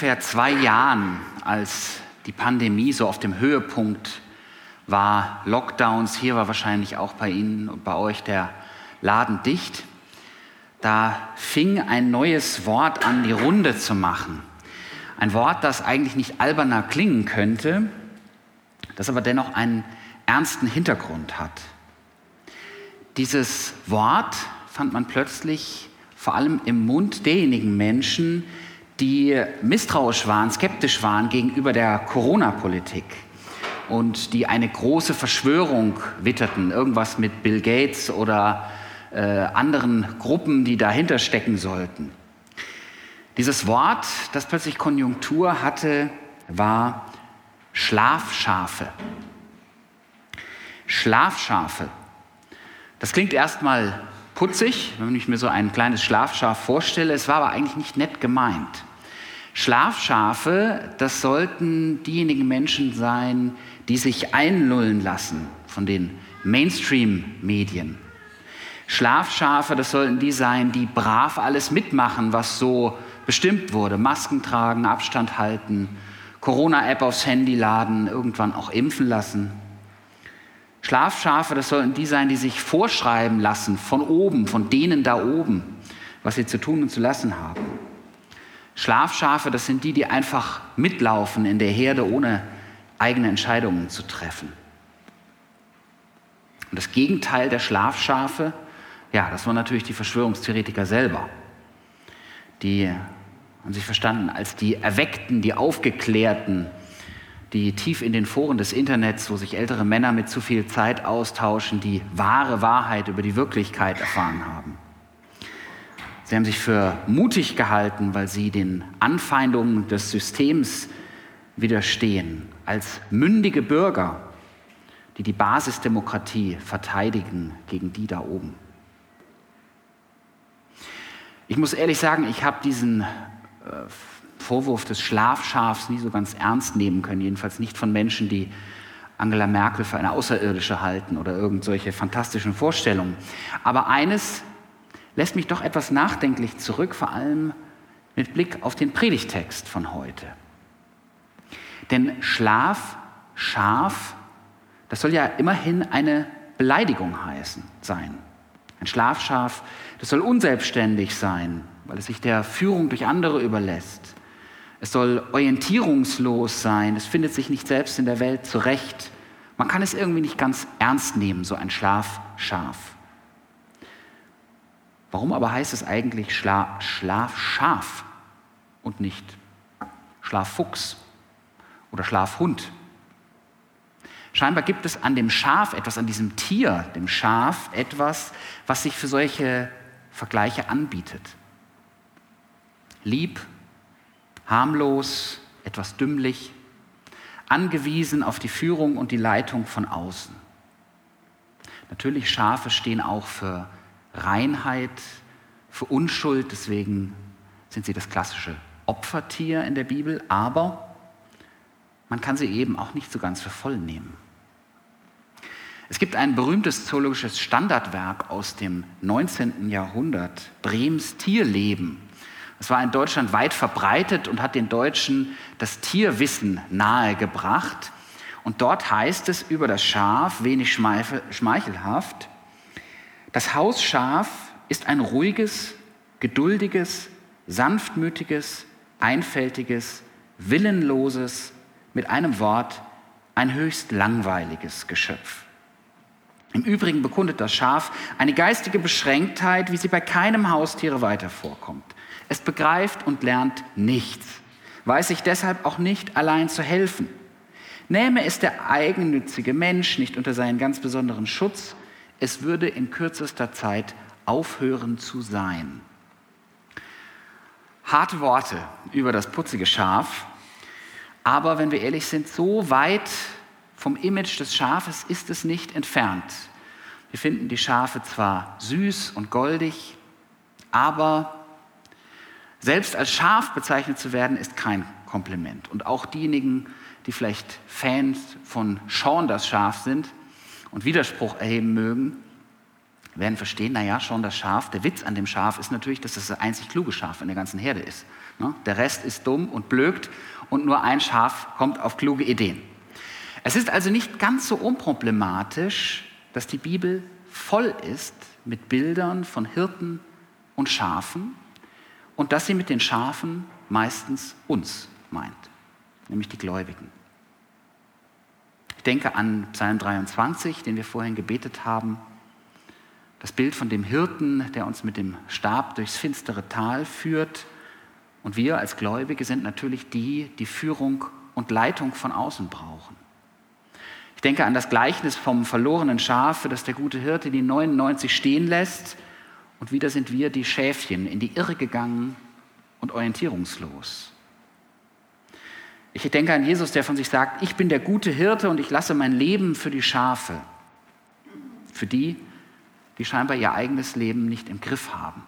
Ungefähr zwei Jahren, als die Pandemie so auf dem Höhepunkt war, Lockdowns, hier war wahrscheinlich auch bei Ihnen und bei euch der Laden dicht, da fing ein neues Wort an, die Runde zu machen. Ein Wort, das eigentlich nicht alberner klingen könnte, das aber dennoch einen ernsten Hintergrund hat. Dieses Wort fand man plötzlich vor allem im Mund derjenigen Menschen, die misstrauisch waren, skeptisch waren gegenüber der Corona-Politik und die eine große Verschwörung witterten, irgendwas mit Bill Gates oder äh, anderen Gruppen, die dahinter stecken sollten. Dieses Wort, das plötzlich Konjunktur hatte, war Schlafschafe. Schlafschafe. Das klingt erstmal putzig, wenn ich mir so ein kleines Schlafschaf vorstelle. Es war aber eigentlich nicht nett gemeint. Schlafschafe, das sollten diejenigen Menschen sein, die sich einlullen lassen von den Mainstream-Medien. Schlafschafe, das sollten die sein, die brav alles mitmachen, was so bestimmt wurde. Masken tragen, Abstand halten, Corona-App aufs Handy laden, irgendwann auch impfen lassen. Schlafschafe, das sollten die sein, die sich vorschreiben lassen von oben, von denen da oben, was sie zu tun und zu lassen haben. Schlafschafe, das sind die, die einfach mitlaufen in der Herde, ohne eigene Entscheidungen zu treffen. Und das Gegenteil der Schlafschafe, ja, das waren natürlich die Verschwörungstheoretiker selber. Die haben sich verstanden als die Erweckten, die Aufgeklärten, die tief in den Foren des Internets, wo sich ältere Männer mit zu viel Zeit austauschen, die wahre Wahrheit über die Wirklichkeit erfahren haben. Sie haben sich für mutig gehalten, weil sie den Anfeindungen des Systems widerstehen, als mündige Bürger, die die Basisdemokratie verteidigen gegen die da oben. Ich muss ehrlich sagen, ich habe diesen äh, Vorwurf des Schlafschafs nie so ganz ernst nehmen können, jedenfalls nicht von Menschen, die Angela Merkel für eine Außerirdische halten oder irgendwelche fantastischen Vorstellungen. Aber eines lässt mich doch etwas nachdenklich zurück, vor allem mit Blick auf den Predigtext von heute. Denn Schlaf, Schaf, das soll ja immerhin eine Beleidigung heißen, sein. Ein Schlafschaf, das soll unselbstständig sein, weil es sich der Führung durch andere überlässt. Es soll orientierungslos sein, es findet sich nicht selbst in der Welt zurecht. Man kann es irgendwie nicht ganz ernst nehmen, so ein Schlafschaf. Warum aber heißt es eigentlich Schla Schlafschaf und nicht Schlaffuchs oder Schlafhund? Scheinbar gibt es an dem Schaf etwas, an diesem Tier, dem Schaf, etwas, was sich für solche Vergleiche anbietet. Lieb, harmlos, etwas dümmlich, angewiesen auf die Führung und die Leitung von außen. Natürlich, Schafe stehen auch für Reinheit, für Unschuld. Deswegen sind sie das klassische Opfertier in der Bibel. Aber man kann sie eben auch nicht so ganz für voll nehmen. Es gibt ein berühmtes zoologisches Standardwerk aus dem 19. Jahrhundert, Brems Tierleben. Es war in Deutschland weit verbreitet und hat den Deutschen das Tierwissen nahegebracht. Und dort heißt es über das Schaf, wenig schmeichelhaft, das Hausschaf ist ein ruhiges, geduldiges, sanftmütiges, einfältiges, willenloses, mit einem Wort ein höchst langweiliges Geschöpf. Im Übrigen bekundet das Schaf eine geistige Beschränktheit, wie sie bei keinem Haustiere weiter vorkommt. Es begreift und lernt nichts, weiß sich deshalb auch nicht allein zu helfen. Nähme es der eigennützige Mensch nicht unter seinen ganz besonderen Schutz, es würde in kürzester Zeit aufhören zu sein. Harte Worte über das putzige Schaf. Aber wenn wir ehrlich sind, so weit vom Image des Schafes ist es nicht entfernt. Wir finden die Schafe zwar süß und goldig, aber selbst als Schaf bezeichnet zu werden, ist kein Kompliment. Und auch diejenigen, die vielleicht Fans von Sean das Schaf sind und Widerspruch erheben mögen, werden verstehen, naja, Sean das Schaf, der Witz an dem Schaf ist natürlich, dass es das einzig kluge Schaf in der ganzen Herde ist. Ne? Der Rest ist dumm und blökt und nur ein Schaf kommt auf kluge Ideen. Es ist also nicht ganz so unproblematisch, dass die Bibel voll ist mit Bildern von Hirten und Schafen und dass sie mit den Schafen meistens uns meint, nämlich die Gläubigen. Ich denke an Psalm 23, den wir vorhin gebetet haben. Das Bild von dem Hirten, der uns mit dem Stab durchs finstere Tal führt. Und wir als Gläubige sind natürlich die, die Führung und Leitung von außen brauchen. Ich denke an das Gleichnis vom verlorenen Schaf, das der gute Hirte die 99 stehen lässt. Und wieder sind wir die Schäfchen in die Irre gegangen und orientierungslos. Ich denke an Jesus, der von sich sagt, ich bin der gute Hirte und ich lasse mein Leben für die Schafe. Für die, die scheinbar ihr eigenes Leben nicht im Griff haben.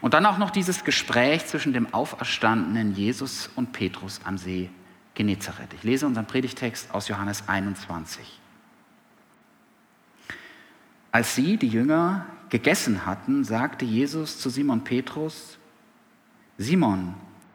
Und dann auch noch dieses Gespräch zwischen dem auferstandenen Jesus und Petrus am See Genezareth. Ich lese unseren Predigtext aus Johannes 21. Als sie, die Jünger, gegessen hatten, sagte Jesus zu Simon Petrus, Simon,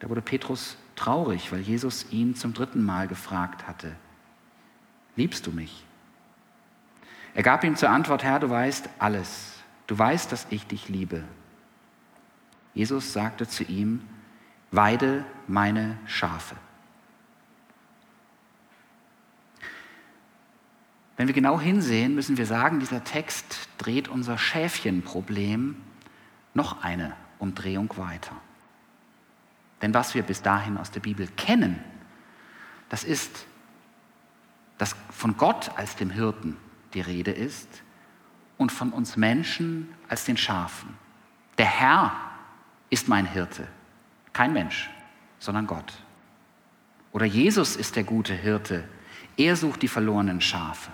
Da wurde Petrus traurig, weil Jesus ihn zum dritten Mal gefragt hatte, liebst du mich? Er gab ihm zur Antwort, Herr, du weißt alles. Du weißt, dass ich dich liebe. Jesus sagte zu ihm, weide meine Schafe. Wenn wir genau hinsehen, müssen wir sagen, dieser Text dreht unser Schäfchenproblem noch eine Umdrehung weiter. Denn was wir bis dahin aus der Bibel kennen, das ist, dass von Gott als dem Hirten die Rede ist und von uns Menschen als den Schafen. Der Herr ist mein Hirte, kein Mensch, sondern Gott. Oder Jesus ist der gute Hirte, er sucht die verlorenen Schafe.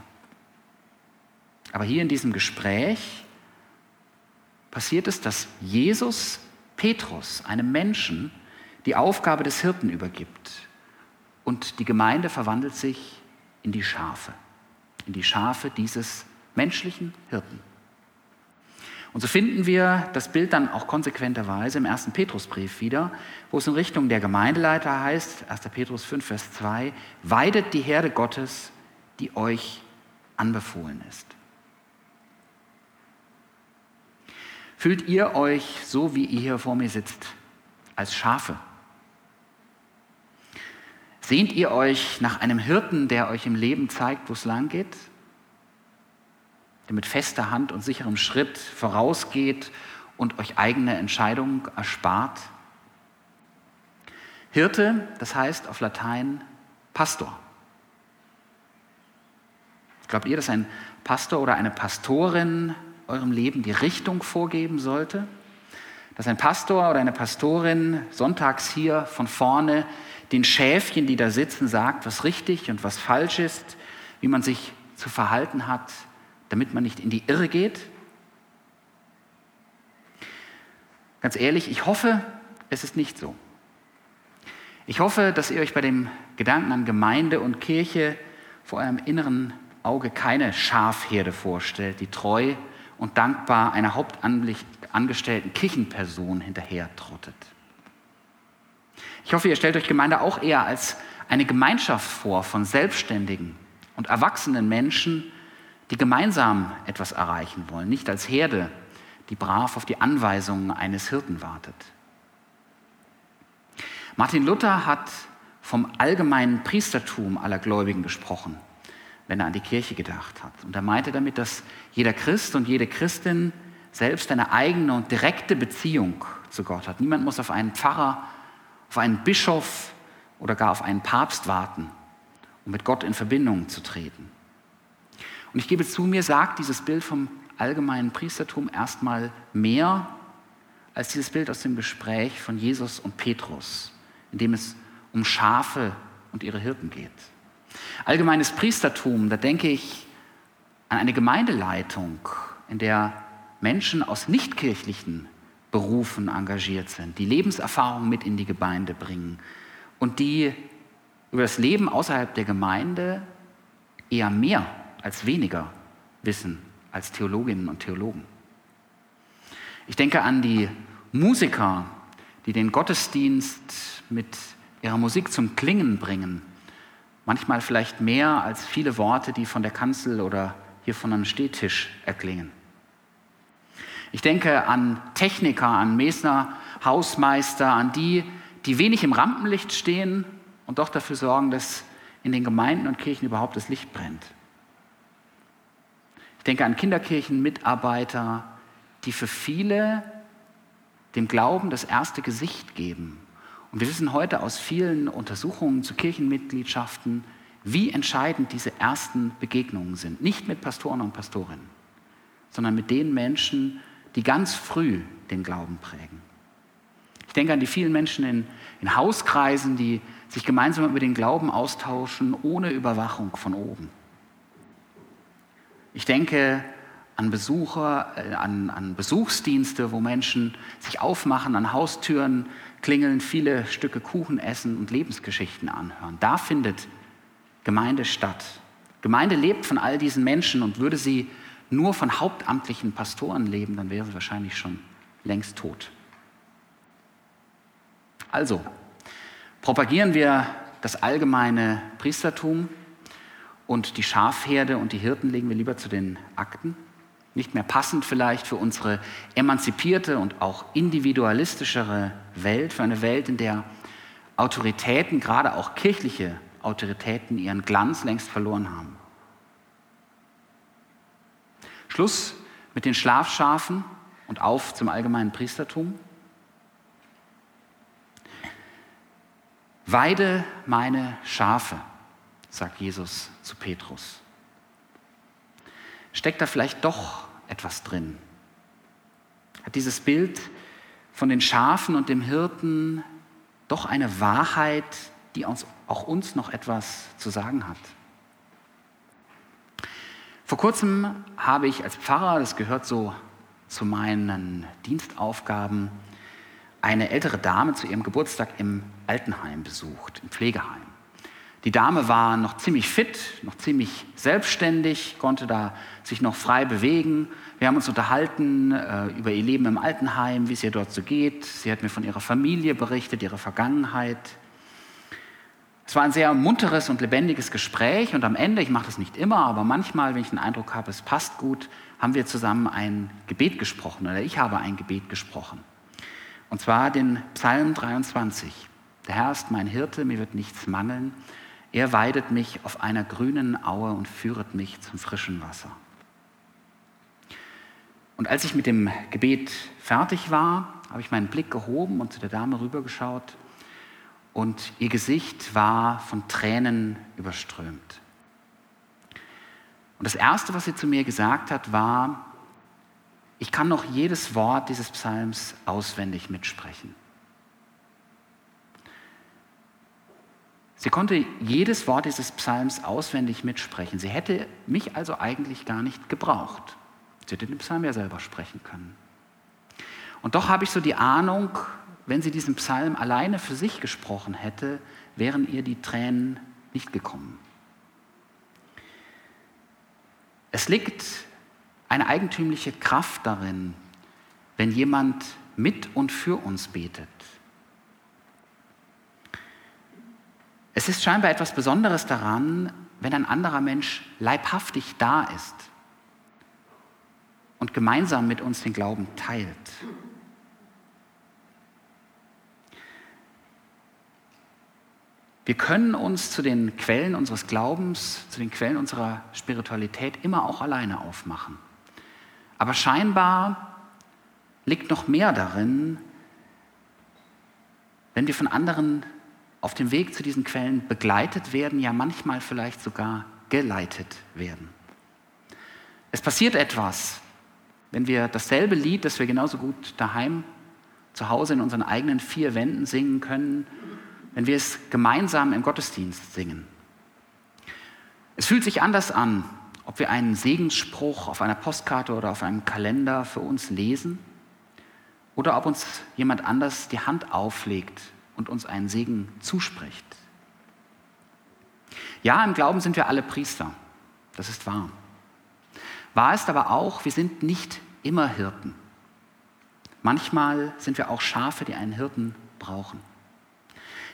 Aber hier in diesem Gespräch passiert es, dass Jesus Petrus, einem Menschen, die Aufgabe des Hirten übergibt. Und die Gemeinde verwandelt sich in die Schafe, in die Schafe dieses menschlichen Hirten. Und so finden wir das Bild dann auch konsequenterweise im ersten Petrusbrief wieder, wo es in Richtung der Gemeindeleiter heißt, 1. Petrus 5, Vers 2, weidet die Herde Gottes, die euch anbefohlen ist. Fühlt ihr euch so, wie ihr hier vor mir sitzt, als Schafe? Sehnt ihr euch nach einem Hirten, der euch im Leben zeigt, wo es lang geht? Der mit fester Hand und sicherem Schritt vorausgeht und euch eigene Entscheidungen erspart? Hirte, das heißt auf Latein Pastor. Glaubt ihr, dass ein Pastor oder eine Pastorin eurem Leben die Richtung vorgeben sollte? Dass ein Pastor oder eine Pastorin sonntags hier von vorne den Schäfchen, die da sitzen, sagt, was richtig und was falsch ist, wie man sich zu verhalten hat, damit man nicht in die Irre geht? Ganz ehrlich, ich hoffe, es ist nicht so. Ich hoffe, dass ihr euch bei dem Gedanken an Gemeinde und Kirche vor eurem inneren Auge keine Schafherde vorstellt, die treu und dankbar einer hauptangestellten Kirchenperson hinterhertrottet. Ich hoffe, ihr stellt euch Gemeinde auch eher als eine Gemeinschaft vor von selbstständigen und erwachsenen Menschen, die gemeinsam etwas erreichen wollen, nicht als Herde, die brav auf die Anweisungen eines Hirten wartet. Martin Luther hat vom allgemeinen Priestertum aller Gläubigen gesprochen, wenn er an die Kirche gedacht hat. Und er meinte damit, dass jeder Christ und jede Christin selbst eine eigene und direkte Beziehung zu Gott hat. Niemand muss auf einen Pfarrer, auf einen Bischof oder gar auf einen Papst warten, um mit Gott in Verbindung zu treten. Und ich gebe zu, mir sagt dieses Bild vom allgemeinen Priestertum erstmal mehr als dieses Bild aus dem Gespräch von Jesus und Petrus, in dem es um Schafe und ihre Hirten geht. Allgemeines Priestertum, da denke ich an eine Gemeindeleitung, in der Menschen aus nichtkirchlichen Berufen engagiert sind, die Lebenserfahrung mit in die Gemeinde bringen und die über das Leben außerhalb der Gemeinde eher mehr als weniger wissen als Theologinnen und Theologen. Ich denke an die Musiker, die den Gottesdienst mit ihrer Musik zum Klingen bringen. Manchmal vielleicht mehr als viele Worte, die von der Kanzel oder hier von einem Stehtisch erklingen. Ich denke an Techniker, an Mesner, Hausmeister, an die, die wenig im Rampenlicht stehen und doch dafür sorgen, dass in den Gemeinden und Kirchen überhaupt das Licht brennt. Ich denke an Kinderkirchenmitarbeiter, die für viele dem Glauben das erste Gesicht geben. Und wir wissen heute aus vielen Untersuchungen zu Kirchenmitgliedschaften, wie entscheidend diese ersten Begegnungen sind. Nicht mit Pastoren und Pastorinnen, sondern mit den Menschen, die ganz früh den Glauben prägen. Ich denke an die vielen Menschen in, in Hauskreisen, die sich gemeinsam über den Glauben austauschen, ohne Überwachung von oben. Ich denke an Besucher, äh, an, an Besuchsdienste, wo Menschen sich aufmachen, an Haustüren klingeln, viele Stücke Kuchen essen und Lebensgeschichten anhören. Da findet Gemeinde statt. Gemeinde lebt von all diesen Menschen und würde sie nur von hauptamtlichen Pastoren leben, dann wäre sie wahrscheinlich schon längst tot. Also, propagieren wir das allgemeine Priestertum, und die Schafherde und die Hirten legen wir lieber zu den Akten. Nicht mehr passend vielleicht für unsere emanzipierte und auch individualistischere Welt, für eine Welt, in der Autoritäten, gerade auch kirchliche Autoritäten, ihren Glanz längst verloren haben. Schluss mit den Schlafschafen und auf zum allgemeinen Priestertum. Weide meine Schafe sagt Jesus zu Petrus. Steckt da vielleicht doch etwas drin? Hat dieses Bild von den Schafen und dem Hirten doch eine Wahrheit, die uns, auch uns noch etwas zu sagen hat? Vor kurzem habe ich als Pfarrer, das gehört so zu meinen Dienstaufgaben, eine ältere Dame zu ihrem Geburtstag im Altenheim besucht, im Pflegeheim. Die Dame war noch ziemlich fit, noch ziemlich selbstständig, konnte da sich noch frei bewegen. Wir haben uns unterhalten äh, über ihr Leben im Altenheim, wie es ihr dort so geht. Sie hat mir von ihrer Familie berichtet, ihrer Vergangenheit. Es war ein sehr munteres und lebendiges Gespräch und am Ende, ich mache das nicht immer, aber manchmal, wenn ich den Eindruck habe, es passt gut, haben wir zusammen ein Gebet gesprochen oder ich habe ein Gebet gesprochen. Und zwar den Psalm 23. Der Herr ist mein Hirte, mir wird nichts mangeln. Er weidet mich auf einer grünen Aue und führet mich zum frischen Wasser. Und als ich mit dem Gebet fertig war, habe ich meinen Blick gehoben und zu der Dame rübergeschaut und ihr Gesicht war von Tränen überströmt. Und das Erste, was sie zu mir gesagt hat, war, ich kann noch jedes Wort dieses Psalms auswendig mitsprechen. Sie konnte jedes Wort dieses Psalms auswendig mitsprechen. Sie hätte mich also eigentlich gar nicht gebraucht. Sie hätte den Psalm ja selber sprechen können. Und doch habe ich so die Ahnung, wenn sie diesen Psalm alleine für sich gesprochen hätte, wären ihr die Tränen nicht gekommen. Es liegt eine eigentümliche Kraft darin, wenn jemand mit und für uns betet. Es ist scheinbar etwas Besonderes daran, wenn ein anderer Mensch leibhaftig da ist und gemeinsam mit uns den Glauben teilt. Wir können uns zu den Quellen unseres Glaubens, zu den Quellen unserer Spiritualität immer auch alleine aufmachen. Aber scheinbar liegt noch mehr darin, wenn wir von anderen auf dem Weg zu diesen Quellen begleitet werden, ja manchmal vielleicht sogar geleitet werden. Es passiert etwas, wenn wir dasselbe Lied, das wir genauso gut daheim, zu Hause in unseren eigenen vier Wänden singen können, wenn wir es gemeinsam im Gottesdienst singen. Es fühlt sich anders an, ob wir einen Segensspruch auf einer Postkarte oder auf einem Kalender für uns lesen oder ob uns jemand anders die Hand auflegt und uns einen Segen zuspricht. Ja, im Glauben sind wir alle Priester, das ist wahr. Wahr ist aber auch, wir sind nicht immer Hirten. Manchmal sind wir auch Schafe, die einen Hirten brauchen.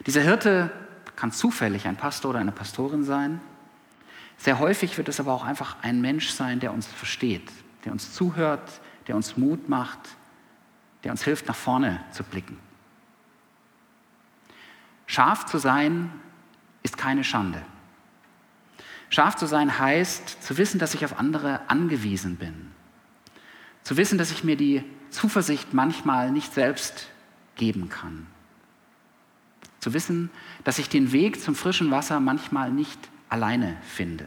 Dieser Hirte kann zufällig ein Pastor oder eine Pastorin sein. Sehr häufig wird es aber auch einfach ein Mensch sein, der uns versteht, der uns zuhört, der uns Mut macht, der uns hilft, nach vorne zu blicken. Scharf zu sein ist keine Schande. Scharf zu sein heißt zu wissen, dass ich auf andere angewiesen bin. Zu wissen, dass ich mir die Zuversicht manchmal nicht selbst geben kann. Zu wissen, dass ich den Weg zum frischen Wasser manchmal nicht alleine finde.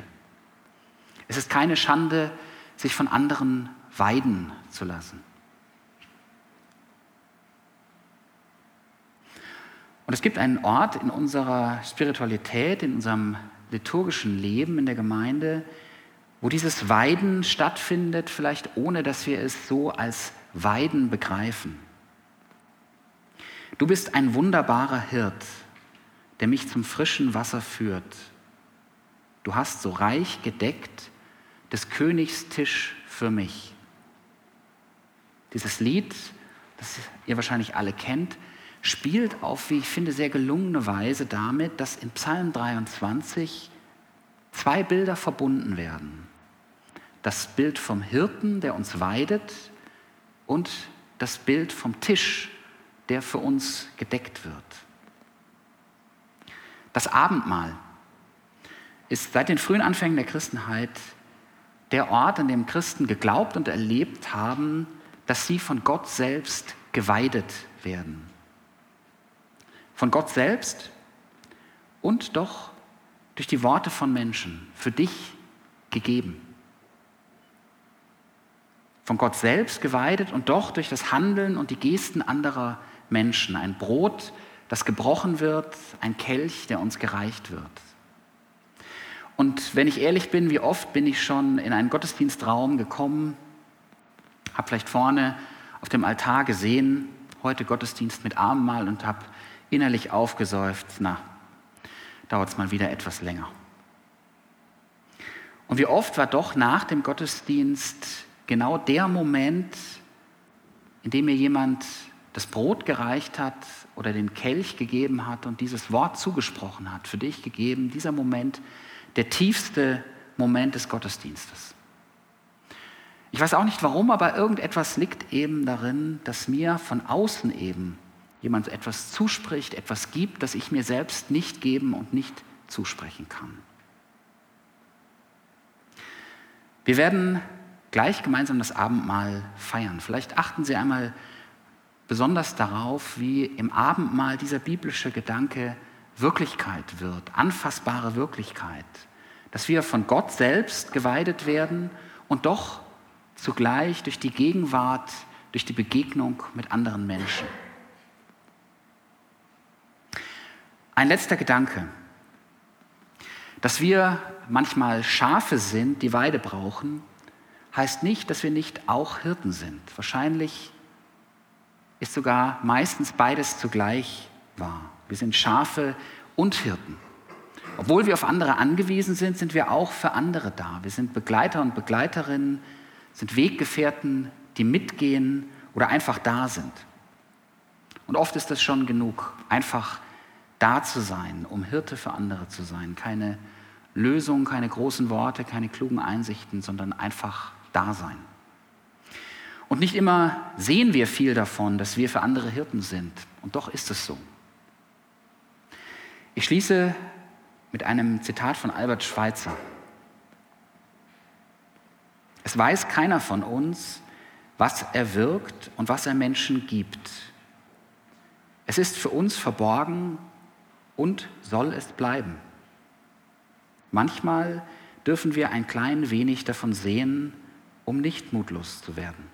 Es ist keine Schande, sich von anderen weiden zu lassen. Und es gibt einen Ort in unserer Spiritualität, in unserem liturgischen Leben in der Gemeinde, wo dieses Weiden stattfindet, vielleicht ohne dass wir es so als Weiden begreifen. Du bist ein wunderbarer Hirt, der mich zum frischen Wasser führt. Du hast so reich gedeckt des Königs Tisch für mich. Dieses Lied, das ihr wahrscheinlich alle kennt, spielt auf, wie ich finde, sehr gelungene Weise damit, dass in Psalm 23 zwei Bilder verbunden werden. Das Bild vom Hirten, der uns weidet, und das Bild vom Tisch, der für uns gedeckt wird. Das Abendmahl ist seit den frühen Anfängen der Christenheit der Ort, an dem Christen geglaubt und erlebt haben, dass sie von Gott selbst geweidet werden. Von Gott selbst und doch durch die Worte von Menschen, für dich gegeben. Von Gott selbst geweidet und doch durch das Handeln und die Gesten anderer Menschen. Ein Brot, das gebrochen wird, ein Kelch, der uns gereicht wird. Und wenn ich ehrlich bin, wie oft bin ich schon in einen Gottesdienstraum gekommen, habe vielleicht vorne auf dem Altar gesehen, heute Gottesdienst mit Abendmahl und habe innerlich aufgesäuft, na, dauert es mal wieder etwas länger. Und wie oft war doch nach dem Gottesdienst genau der Moment, in dem mir jemand das Brot gereicht hat oder den Kelch gegeben hat und dieses Wort zugesprochen hat, für dich gegeben, dieser Moment, der tiefste Moment des Gottesdienstes. Ich weiß auch nicht warum, aber irgendetwas liegt eben darin, dass mir von außen eben jemand etwas zuspricht, etwas gibt, das ich mir selbst nicht geben und nicht zusprechen kann. Wir werden gleich gemeinsam das Abendmahl feiern. Vielleicht achten Sie einmal besonders darauf, wie im Abendmahl dieser biblische Gedanke Wirklichkeit wird, anfassbare Wirklichkeit, dass wir von Gott selbst geweidet werden und doch zugleich durch die Gegenwart, durch die Begegnung mit anderen Menschen. Ein letzter Gedanke. Dass wir manchmal Schafe sind, die Weide brauchen, heißt nicht, dass wir nicht auch Hirten sind. Wahrscheinlich ist sogar meistens beides zugleich wahr. Wir sind Schafe und Hirten. Obwohl wir auf andere angewiesen sind, sind wir auch für andere da. Wir sind Begleiter und Begleiterinnen, sind Weggefährten, die mitgehen oder einfach da sind. Und oft ist das schon genug, einfach da zu sein, um Hirte für andere zu sein. Keine Lösung, keine großen Worte, keine klugen Einsichten, sondern einfach da sein. Und nicht immer sehen wir viel davon, dass wir für andere Hirten sind. Und doch ist es so. Ich schließe mit einem Zitat von Albert Schweitzer. Es weiß keiner von uns, was er wirkt und was er Menschen gibt. Es ist für uns verborgen und soll es bleiben. Manchmal dürfen wir ein klein wenig davon sehen, um nicht mutlos zu werden.